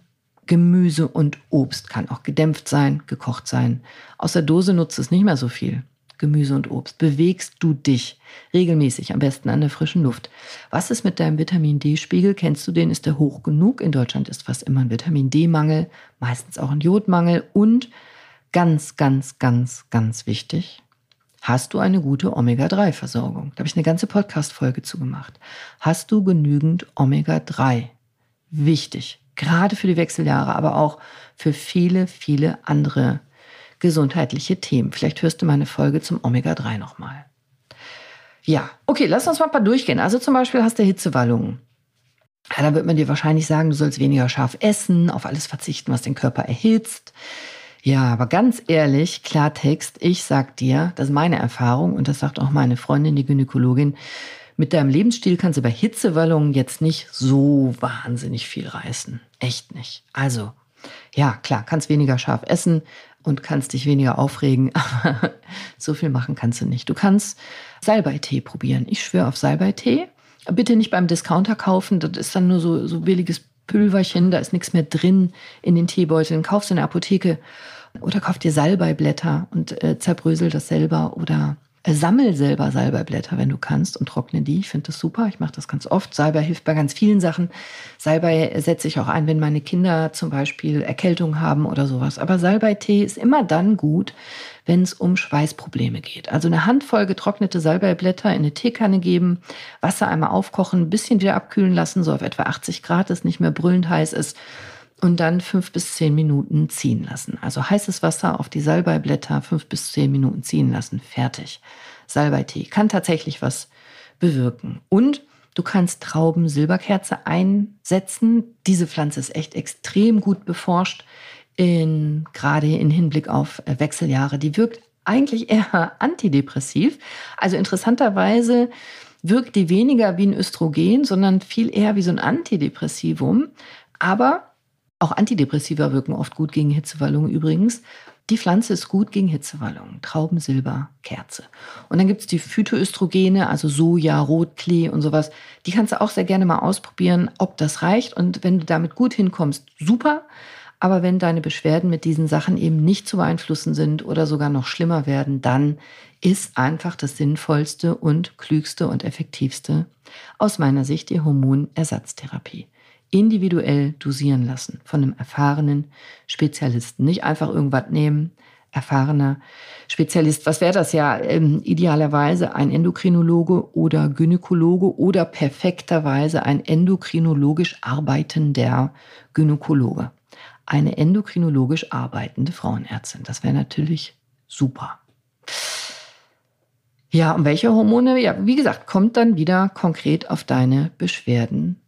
Gemüse und Obst kann auch gedämpft sein, gekocht sein. Aus der Dose nutzt es nicht mehr so viel. Gemüse und Obst. Bewegst du dich regelmäßig, am besten an der frischen Luft. Was ist mit deinem Vitamin D-Spiegel? Kennst du den? Ist der hoch genug? In Deutschland ist fast immer ein Vitamin D-Mangel, meistens auch ein Jodmangel und ganz, ganz, ganz, ganz wichtig. Hast du eine gute Omega-3-Versorgung? Da habe ich eine ganze Podcast-Folge zu gemacht. Hast du genügend Omega-3 wichtig. Gerade für die Wechseljahre, aber auch für viele, viele andere gesundheitliche Themen. Vielleicht hörst du meine Folge zum Omega-3 nochmal. Ja, okay, lass uns mal ein paar durchgehen. Also zum Beispiel hast du Hitzewallungen. Ja, da wird man dir wahrscheinlich sagen, du sollst weniger scharf essen, auf alles verzichten, was den Körper erhitzt. Ja, aber ganz ehrlich, Klartext, ich sag dir, das ist meine Erfahrung und das sagt auch meine Freundin, die Gynäkologin, mit deinem Lebensstil kannst du bei Hitzewallungen jetzt nicht so wahnsinnig viel reißen. Echt nicht. Also, ja, klar, kannst weniger scharf essen und kannst dich weniger aufregen, aber so viel machen kannst du nicht. Du kannst Salbeitee probieren. Ich schwöre auf Salbeitee. Bitte nicht beim Discounter kaufen, das ist dann nur so, so billiges Pülverchen, da ist nichts mehr drin in den Teebeuteln. Kaufst in der Apotheke oder kauf dir Salbeiblätter und äh, zerbrösel das selber oder Sammel selber Salbeiblätter, wenn du kannst, und trockne die. Ich finde das super. Ich mache das ganz oft. Salbei hilft bei ganz vielen Sachen. Salbei setze ich auch ein, wenn meine Kinder zum Beispiel Erkältung haben oder sowas. Aber Salbeitee ist immer dann gut, wenn es um Schweißprobleme geht. Also eine Handvoll getrocknete Salbeiblätter in eine Teekanne geben, Wasser einmal aufkochen, ein bisschen wieder abkühlen lassen, so auf etwa 80 Grad, dass nicht mehr brüllend heiß ist und dann fünf bis zehn Minuten ziehen lassen. Also heißes Wasser auf die Salbeiblätter fünf bis zehn Minuten ziehen lassen. Fertig. Salbeitee kann tatsächlich was bewirken. Und du kannst Trauben-Silberkerze einsetzen. Diese Pflanze ist echt extrem gut beforscht, in, gerade in Hinblick auf Wechseljahre. Die wirkt eigentlich eher antidepressiv. Also interessanterweise wirkt die weniger wie ein Östrogen, sondern viel eher wie so ein Antidepressivum. Aber auch Antidepressiva wirken oft gut gegen Hitzewallungen übrigens. Die Pflanze ist gut gegen Hitzewallungen. Traubensilber, Kerze. Und dann gibt's die Phytoöstrogene, also Soja, Rotklee und sowas. Die kannst du auch sehr gerne mal ausprobieren, ob das reicht. Und wenn du damit gut hinkommst, super. Aber wenn deine Beschwerden mit diesen Sachen eben nicht zu beeinflussen sind oder sogar noch schlimmer werden, dann ist einfach das Sinnvollste und Klügste und Effektivste aus meiner Sicht die Hormonersatztherapie individuell dosieren lassen von einem erfahrenen Spezialisten. Nicht einfach irgendwas nehmen, erfahrener Spezialist. Was wäre das ja? Ähm, idealerweise ein Endokrinologe oder Gynäkologe oder perfekterweise ein endokrinologisch arbeitender Gynäkologe. Eine endokrinologisch arbeitende Frauenärztin. Das wäre natürlich super. Ja, und welche Hormone? Ja, wie gesagt, kommt dann wieder konkret auf deine Beschwerden.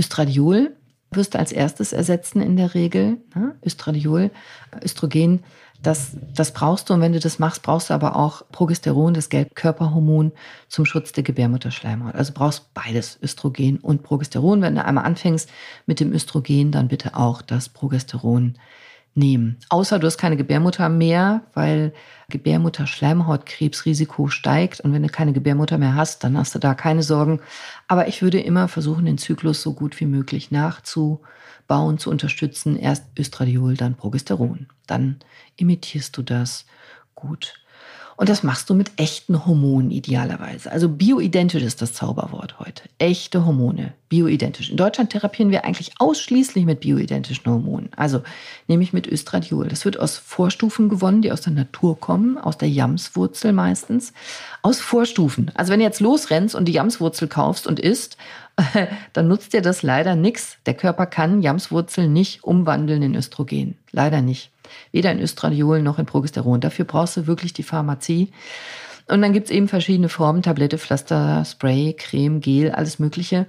Östradiol wirst du als erstes ersetzen in der Regel. Ne? Östradiol, Östrogen, das, das brauchst du. Und wenn du das machst, brauchst du aber auch Progesteron, das Gelbkörperhormon, zum Schutz der Gebärmutterschleimhaut. Also brauchst beides, Östrogen und Progesteron. Wenn du einmal anfängst mit dem Östrogen, dann bitte auch das Progesteron nehmen. Außer du hast keine Gebärmutter mehr, weil Gebärmutter-Schleimhautkrebsrisiko steigt. Und wenn du keine Gebärmutter mehr hast, dann hast du da keine Sorgen. Aber ich würde immer versuchen, den Zyklus so gut wie möglich nachzubauen, zu unterstützen. Erst Östradiol, dann Progesteron. Dann imitierst du das gut. Und das machst du mit echten Hormonen idealerweise. Also bioidentisch ist das Zauberwort heute. Echte Hormone, bioidentisch. In Deutschland therapieren wir eigentlich ausschließlich mit bioidentischen Hormonen. Also nämlich mit Östradiol. Das wird aus Vorstufen gewonnen, die aus der Natur kommen, aus der Jamswurzel meistens. Aus Vorstufen. Also wenn du jetzt losrennst und die Jamswurzel kaufst und isst, dann nutzt dir das leider nichts. Der Körper kann Jamswurzel nicht umwandeln in Östrogen. Leider nicht. Weder in Östradiol noch in Progesteron. Dafür brauchst du wirklich die Pharmazie. Und dann gibt's eben verschiedene Formen, Tablette, Pflaster, Spray, Creme, Gel, alles Mögliche.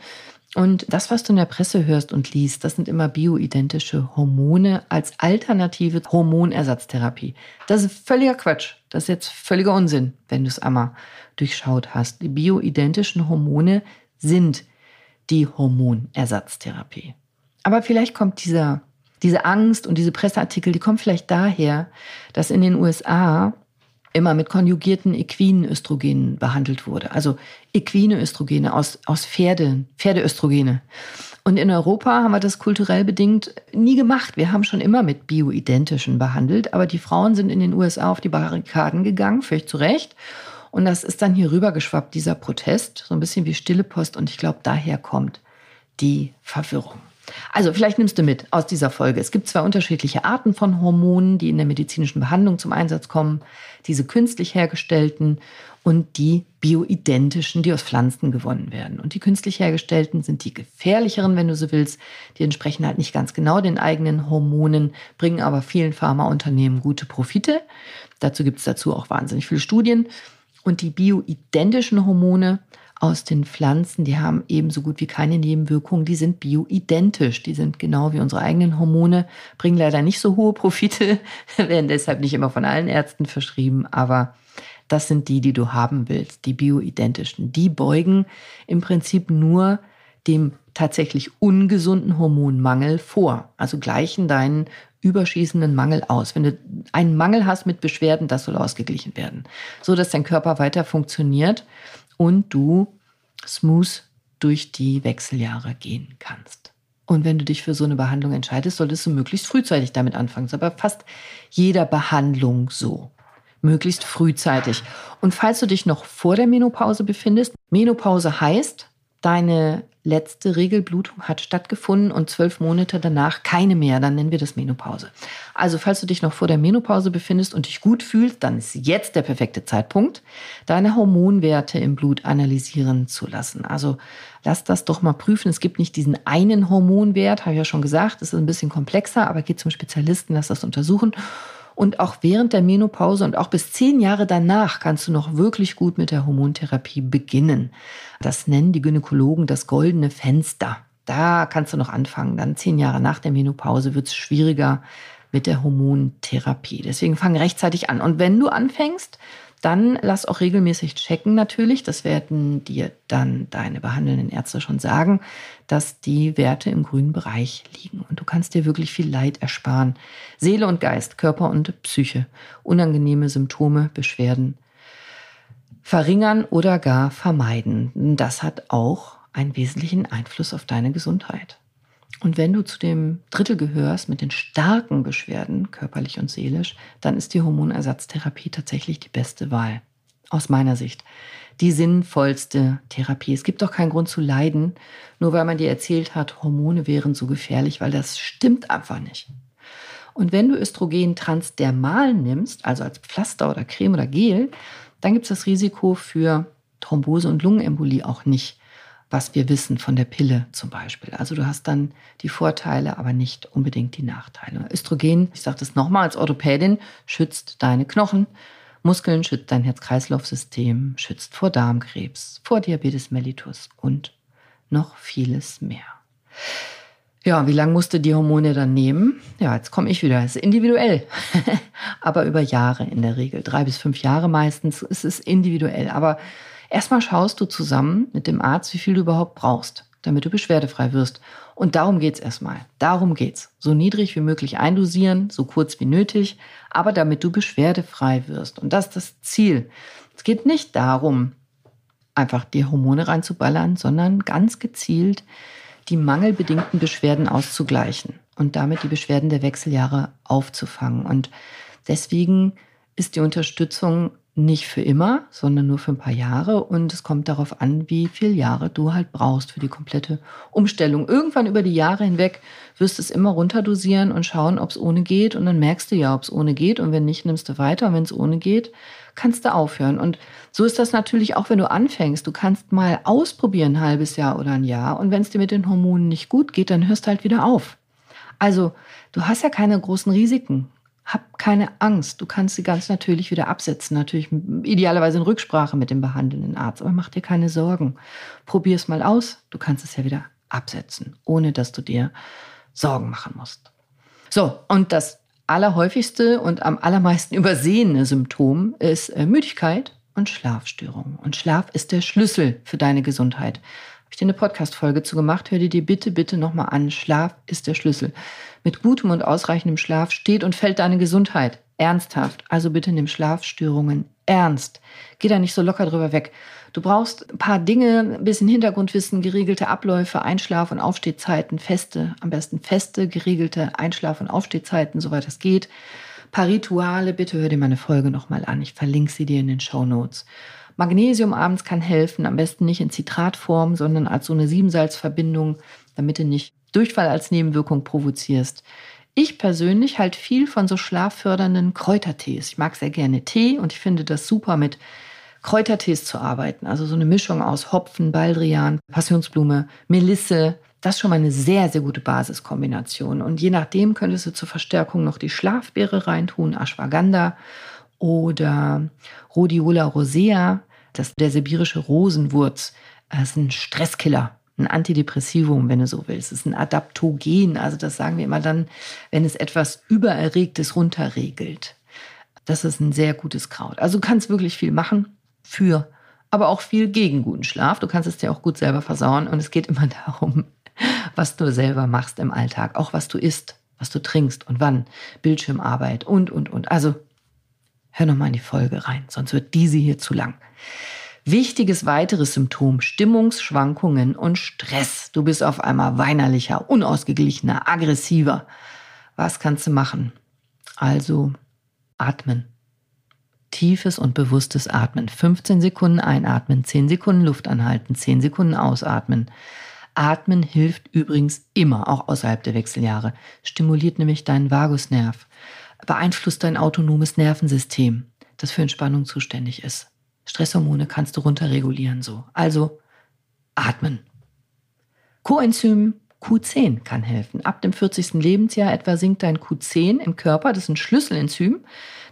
Und das, was du in der Presse hörst und liest, das sind immer bioidentische Hormone als alternative Hormonersatztherapie. Das ist völliger Quatsch. Das ist jetzt völliger Unsinn, wenn du es einmal durchschaut hast. Die bioidentischen Hormone sind die Hormonersatztherapie. Aber vielleicht kommt dieser diese Angst und diese Presseartikel, die kommen vielleicht daher, dass in den USA immer mit konjugierten equinen Östrogenen behandelt wurde. Also equine Östrogene aus, aus Pferde, Pferdeöstrogene. Und in Europa haben wir das kulturell bedingt nie gemacht. Wir haben schon immer mit bioidentischen behandelt, aber die Frauen sind in den USA auf die Barrikaden gegangen, völlig zu Recht. Und das ist dann hier rübergeschwappt, dieser Protest, so ein bisschen wie stille Post. Und ich glaube, daher kommt die Verwirrung. Also vielleicht nimmst du mit aus dieser Folge. Es gibt zwei unterschiedliche Arten von Hormonen, die in der medizinischen Behandlung zum Einsatz kommen. Diese künstlich hergestellten und die bioidentischen, die aus Pflanzen gewonnen werden. Und die künstlich hergestellten sind die gefährlicheren, wenn du so willst. Die entsprechen halt nicht ganz genau den eigenen Hormonen, bringen aber vielen Pharmaunternehmen gute Profite. Dazu gibt es dazu auch wahnsinnig viele Studien. Und die bioidentischen Hormone aus den Pflanzen, die haben ebenso gut wie keine Nebenwirkungen, die sind bioidentisch, die sind genau wie unsere eigenen Hormone, bringen leider nicht so hohe Profite, werden deshalb nicht immer von allen Ärzten verschrieben, aber das sind die, die du haben willst, die bioidentischen. Die beugen im Prinzip nur dem tatsächlich ungesunden Hormonmangel vor, also gleichen deinen überschießenden Mangel aus. Wenn du einen Mangel hast mit Beschwerden, das soll ausgeglichen werden, so dass dein Körper weiter funktioniert und du smooth durch die Wechseljahre gehen kannst. Und wenn du dich für so eine Behandlung entscheidest, solltest du möglichst frühzeitig damit anfangen. Das ist aber fast jeder Behandlung so. Möglichst frühzeitig. Und falls du dich noch vor der Menopause befindest, Menopause heißt, deine letzte Regelblutung hat stattgefunden und zwölf Monate danach keine mehr, dann nennen wir das Menopause. Also falls du dich noch vor der Menopause befindest und dich gut fühlst, dann ist jetzt der perfekte Zeitpunkt, deine Hormonwerte im Blut analysieren zu lassen. Also lass das doch mal prüfen. Es gibt nicht diesen einen Hormonwert, habe ich ja schon gesagt, das ist ein bisschen komplexer, aber geh zum Spezialisten, lass das untersuchen. Und auch während der Menopause und auch bis zehn Jahre danach kannst du noch wirklich gut mit der Hormontherapie beginnen. Das nennen die Gynäkologen das goldene Fenster. Da kannst du noch anfangen. Dann zehn Jahre nach der Menopause wird es schwieriger mit der Hormontherapie. Deswegen fang rechtzeitig an. Und wenn du anfängst, dann lass auch regelmäßig checken natürlich. Das werden dir dann deine behandelnden Ärzte schon sagen, dass die Werte im grünen Bereich liegen. Und du kannst dir wirklich viel Leid ersparen. Seele und Geist, Körper und Psyche, unangenehme Symptome, Beschwerden verringern oder gar vermeiden. Das hat auch einen wesentlichen Einfluss auf deine Gesundheit. Und wenn du zu dem Drittel gehörst mit den starken Beschwerden, körperlich und seelisch, dann ist die Hormonersatztherapie tatsächlich die beste Wahl. Aus meiner Sicht. Die sinnvollste Therapie. Es gibt doch keinen Grund zu leiden, nur weil man dir erzählt hat, Hormone wären so gefährlich, weil das stimmt einfach nicht. Und wenn du Östrogen transdermal nimmst, also als Pflaster oder Creme oder Gel, dann gibt es das Risiko für Thrombose und Lungenembolie auch nicht was wir wissen von der Pille zum Beispiel. Also du hast dann die Vorteile, aber nicht unbedingt die Nachteile. Östrogen, ich sage das nochmal als Orthopädin, schützt deine Knochen, Muskeln, schützt dein Herz-Kreislauf-System, schützt vor Darmkrebs, vor Diabetes mellitus und noch vieles mehr. Ja, wie lange musste die Hormone dann nehmen? Ja, jetzt komme ich wieder. Es ist individuell. aber über Jahre in der Regel. Drei bis fünf Jahre meistens. Es ist individuell. Aber Erstmal schaust du zusammen mit dem Arzt, wie viel du überhaupt brauchst, damit du beschwerdefrei wirst. Und darum geht's erstmal. Darum geht's. So niedrig wie möglich eindosieren, so kurz wie nötig, aber damit du beschwerdefrei wirst. Und das ist das Ziel. Es geht nicht darum, einfach die Hormone reinzuballern, sondern ganz gezielt die mangelbedingten Beschwerden auszugleichen und damit die Beschwerden der Wechseljahre aufzufangen. Und deswegen ist die Unterstützung nicht für immer, sondern nur für ein paar Jahre. Und es kommt darauf an, wie viele Jahre du halt brauchst für die komplette Umstellung. Irgendwann über die Jahre hinweg wirst du es immer runterdosieren und schauen, ob es ohne geht. Und dann merkst du ja, ob es ohne geht. Und wenn nicht, nimmst du weiter. Und wenn es ohne geht, kannst du aufhören. Und so ist das natürlich auch, wenn du anfängst. Du kannst mal ausprobieren, ein halbes Jahr oder ein Jahr. Und wenn es dir mit den Hormonen nicht gut geht, dann hörst du halt wieder auf. Also, du hast ja keine großen Risiken. Hab keine Angst. Du kannst sie ganz natürlich wieder absetzen. Natürlich idealerweise in Rücksprache mit dem behandelnden Arzt. Aber mach dir keine Sorgen. Probier es mal aus. Du kannst es ja wieder absetzen, ohne dass du dir Sorgen machen musst. So, und das allerhäufigste und am allermeisten übersehene Symptom ist äh, Müdigkeit und Schlafstörungen. Und Schlaf ist der Schlüssel für deine Gesundheit. Habe ich dir eine Podcast-Folge zu gemacht? Hör dir die bitte, bitte nochmal an. Schlaf ist der Schlüssel. Mit gutem und ausreichendem Schlaf steht und fällt deine Gesundheit. Ernsthaft. Also bitte nimm Schlafstörungen ernst. Geh da nicht so locker drüber weg. Du brauchst ein paar Dinge, ein bisschen Hintergrundwissen, geregelte Abläufe, Einschlaf- und Aufstehzeiten, feste, am besten feste, geregelte Einschlaf- und Aufstehzeiten, soweit es geht. Ein paar Rituale, bitte hör dir meine Folge nochmal an. Ich verlinke sie dir in den Show Notes. Magnesium abends kann helfen, am besten nicht in Zitratform, sondern als so eine Siebensalzverbindung, damit du nicht Durchfall als Nebenwirkung provozierst. Ich persönlich halt viel von so schlaffördernden Kräutertees. Ich mag sehr gerne Tee und ich finde das super mit Kräutertees zu arbeiten. Also so eine Mischung aus Hopfen, Baldrian, Passionsblume, Melisse. Das ist schon mal eine sehr, sehr gute Basiskombination. Und je nachdem könntest du zur Verstärkung noch die Schlafbeere reintun, Ashwagandha oder Rhodiola rosea, das der sibirische Rosenwurz. Das ist ein Stresskiller ein Antidepressivum, wenn du so willst. Es ist ein Adaptogen. Also das sagen wir immer dann, wenn es etwas Übererregtes runterregelt. Das ist ein sehr gutes Kraut. Also du kannst wirklich viel machen für, aber auch viel gegen guten Schlaf. Du kannst es dir auch gut selber versauen. Und es geht immer darum, was du selber machst im Alltag. Auch was du isst, was du trinkst und wann. Bildschirmarbeit und, und, und. Also hör noch mal in die Folge rein, sonst wird diese hier zu lang. Wichtiges weiteres Symptom, Stimmungsschwankungen und Stress. Du bist auf einmal weinerlicher, unausgeglichener, aggressiver. Was kannst du machen? Also atmen. Tiefes und bewusstes Atmen. 15 Sekunden einatmen, 10 Sekunden Luft anhalten, 10 Sekunden ausatmen. Atmen hilft übrigens immer, auch außerhalb der Wechseljahre. Stimuliert nämlich deinen Vagusnerv, beeinflusst dein autonomes Nervensystem, das für Entspannung zuständig ist. Stresshormone kannst du runterregulieren so. Also atmen. Coenzym Q10 kann helfen. Ab dem 40. Lebensjahr etwa sinkt dein Q10 im Körper. Das ist ein Schlüsselenzym.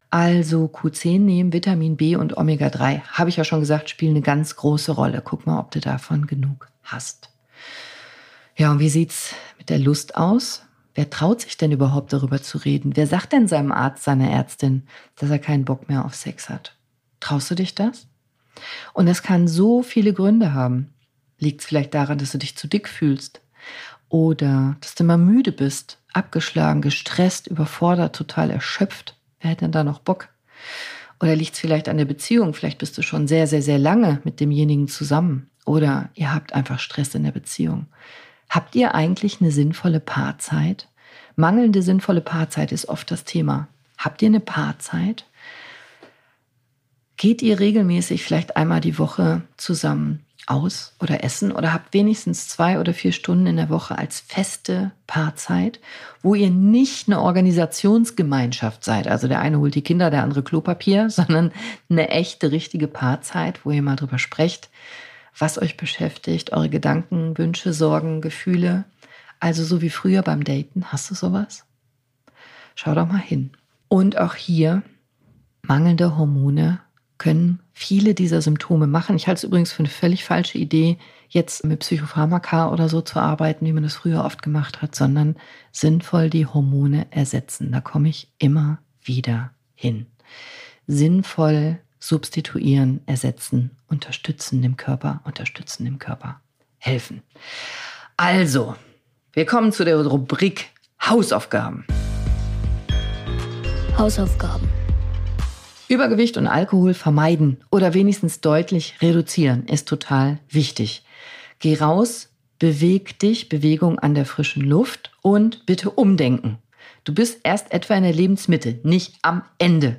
Also Q10 nehmen, Vitamin B und Omega-3, habe ich ja schon gesagt, spielen eine ganz große Rolle. Guck mal, ob du davon genug hast. Ja, und wie sieht's mit der Lust aus? Wer traut sich denn überhaupt darüber zu reden? Wer sagt denn seinem Arzt, seiner Ärztin, dass er keinen Bock mehr auf Sex hat? Traust du dich das? Und es kann so viele Gründe haben. Liegt es vielleicht daran, dass du dich zu dick fühlst? Oder dass du immer müde bist, abgeschlagen, gestresst, überfordert, total erschöpft? Wer hätte denn da noch Bock? Oder liegt es vielleicht an der Beziehung? Vielleicht bist du schon sehr, sehr, sehr lange mit demjenigen zusammen. Oder ihr habt einfach Stress in der Beziehung. Habt ihr eigentlich eine sinnvolle Paarzeit? Mangelnde sinnvolle Paarzeit ist oft das Thema. Habt ihr eine Paarzeit? Geht ihr regelmäßig vielleicht einmal die Woche zusammen aus oder essen oder habt wenigstens zwei oder vier Stunden in der Woche als feste Paarzeit, wo ihr nicht eine Organisationsgemeinschaft seid. Also der eine holt die Kinder, der andere Klopapier, sondern eine echte, richtige Paarzeit, wo ihr mal drüber sprecht, was euch beschäftigt, eure Gedanken, Wünsche, Sorgen, Gefühle. Also so wie früher beim Daten. Hast du sowas? Schau doch mal hin. Und auch hier mangelnde Hormone können viele dieser Symptome machen. Ich halte es übrigens für eine völlig falsche Idee, jetzt mit Psychopharmaka oder so zu arbeiten, wie man das früher oft gemacht hat, sondern sinnvoll die Hormone ersetzen. Da komme ich immer wieder hin. Sinnvoll substituieren, ersetzen, unterstützen dem Körper, unterstützen dem Körper, helfen. Also, wir kommen zu der Rubrik Hausaufgaben. Hausaufgaben. Übergewicht und Alkohol vermeiden oder wenigstens deutlich reduzieren ist total wichtig. Geh raus, beweg dich, Bewegung an der frischen Luft und bitte umdenken. Du bist erst etwa in der Lebensmitte, nicht am Ende.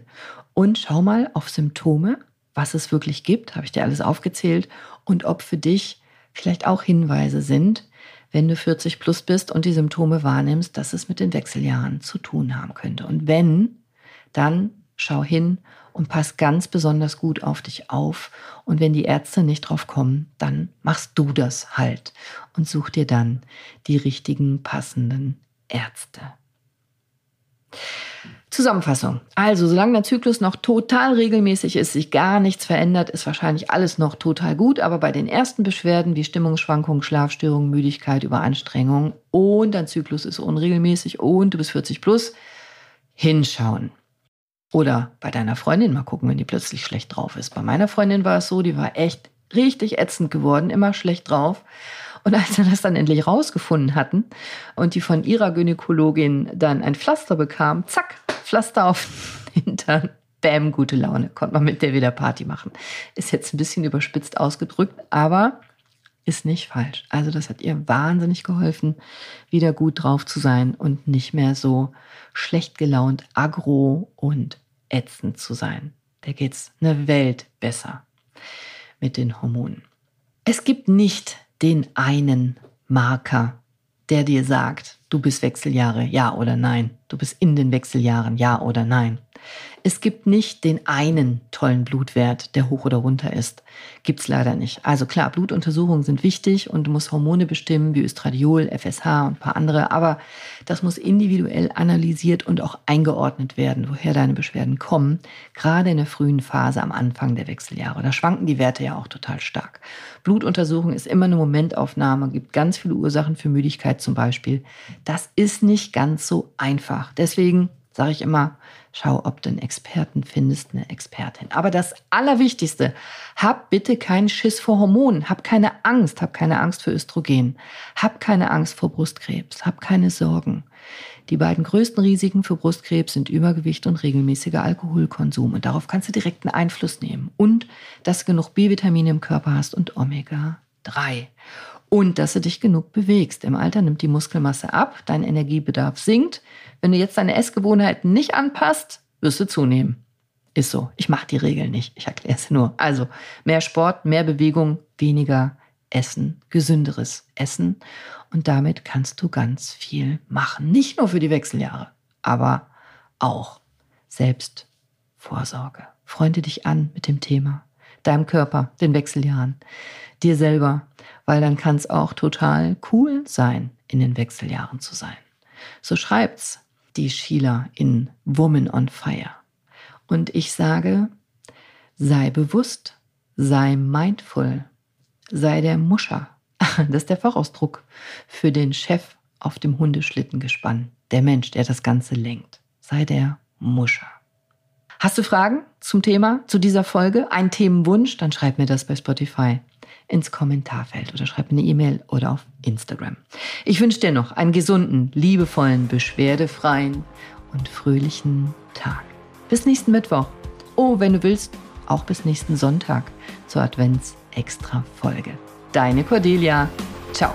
Und schau mal auf Symptome, was es wirklich gibt, habe ich dir alles aufgezählt, und ob für dich vielleicht auch Hinweise sind, wenn du 40 plus bist und die Symptome wahrnimmst, dass es mit den Wechseljahren zu tun haben könnte. Und wenn, dann schau hin und pass ganz besonders gut auf dich auf. Und wenn die Ärzte nicht drauf kommen, dann machst du das halt und such dir dann die richtigen passenden Ärzte. Zusammenfassung. Also, solange der Zyklus noch total regelmäßig ist, sich gar nichts verändert, ist wahrscheinlich alles noch total gut. Aber bei den ersten Beschwerden wie Stimmungsschwankungen, Schlafstörungen, Müdigkeit, Überanstrengung und dein Zyklus ist unregelmäßig und du bist 40 plus, hinschauen. Oder bei deiner Freundin mal gucken, wenn die plötzlich schlecht drauf ist. Bei meiner Freundin war es so, die war echt richtig ätzend geworden, immer schlecht drauf. Und als wir das dann endlich rausgefunden hatten und die von ihrer Gynäkologin dann ein Pflaster bekam, zack, Pflaster auf den Hintern, bäm, gute Laune, konnte man mit der wieder Party machen. Ist jetzt ein bisschen überspitzt ausgedrückt, aber ist nicht falsch. Also das hat ihr wahnsinnig geholfen, wieder gut drauf zu sein und nicht mehr so schlecht gelaunt, aggro und ätzend zu sein. Der geht's eine Welt besser mit den Hormonen. Es gibt nicht den einen Marker, der dir sagt, du bist Wechseljahre, ja oder nein. Du bist in den Wechseljahren, ja oder nein. Es gibt nicht den einen tollen Blutwert, der hoch oder runter ist. Gibt's leider nicht. Also klar, Blutuntersuchungen sind wichtig und du musst Hormone bestimmen, wie Östradiol, FSH und ein paar andere, aber das muss individuell analysiert und auch eingeordnet werden, woher deine Beschwerden kommen, gerade in der frühen Phase am Anfang der Wechseljahre. Da schwanken die Werte ja auch total stark. Blutuntersuchung ist immer eine Momentaufnahme, gibt ganz viele Ursachen für Müdigkeit zum Beispiel. Das ist nicht ganz so einfach. Deswegen sage ich immer, schau, ob du einen Experten findest, eine Expertin. Aber das Allerwichtigste, hab bitte keinen Schiss vor Hormonen, hab keine Angst, hab keine Angst für Östrogen, hab keine Angst vor Brustkrebs, hab keine Sorgen. Die beiden größten Risiken für Brustkrebs sind Übergewicht und regelmäßiger Alkoholkonsum. Und darauf kannst du direkten Einfluss nehmen. Und dass du genug B-Vitamine im Körper hast und Omega-3 und dass du dich genug bewegst. Im Alter nimmt die Muskelmasse ab, dein Energiebedarf sinkt. Wenn du jetzt deine Essgewohnheiten nicht anpasst, wirst du zunehmen. Ist so. Ich mache die Regeln nicht. Ich erkläre es nur. Also mehr Sport, mehr Bewegung, weniger Essen, gesünderes Essen. Und damit kannst du ganz viel machen. Nicht nur für die Wechseljahre, aber auch Selbstvorsorge. Freunde dich an mit dem Thema. Deinem Körper, den Wechseljahren, dir selber, weil dann kann es auch total cool sein, in den Wechseljahren zu sein. So schreibt's die Sheila in Woman on Fire. Und ich sage, sei bewusst, sei mindful, sei der Muscher. Das ist der Fachausdruck für den Chef auf dem Hundeschlittengespann, der Mensch, der das Ganze lenkt. Sei der Muscher. Hast du Fragen zum Thema, zu dieser Folge? Ein Themenwunsch? Dann schreib mir das bei Spotify ins Kommentarfeld oder schreib mir eine E-Mail oder auf Instagram. Ich wünsche dir noch einen gesunden, liebevollen, beschwerdefreien und fröhlichen Tag. Bis nächsten Mittwoch. Oh, wenn du willst, auch bis nächsten Sonntag zur Advents-Extra-Folge. Deine Cordelia. Ciao.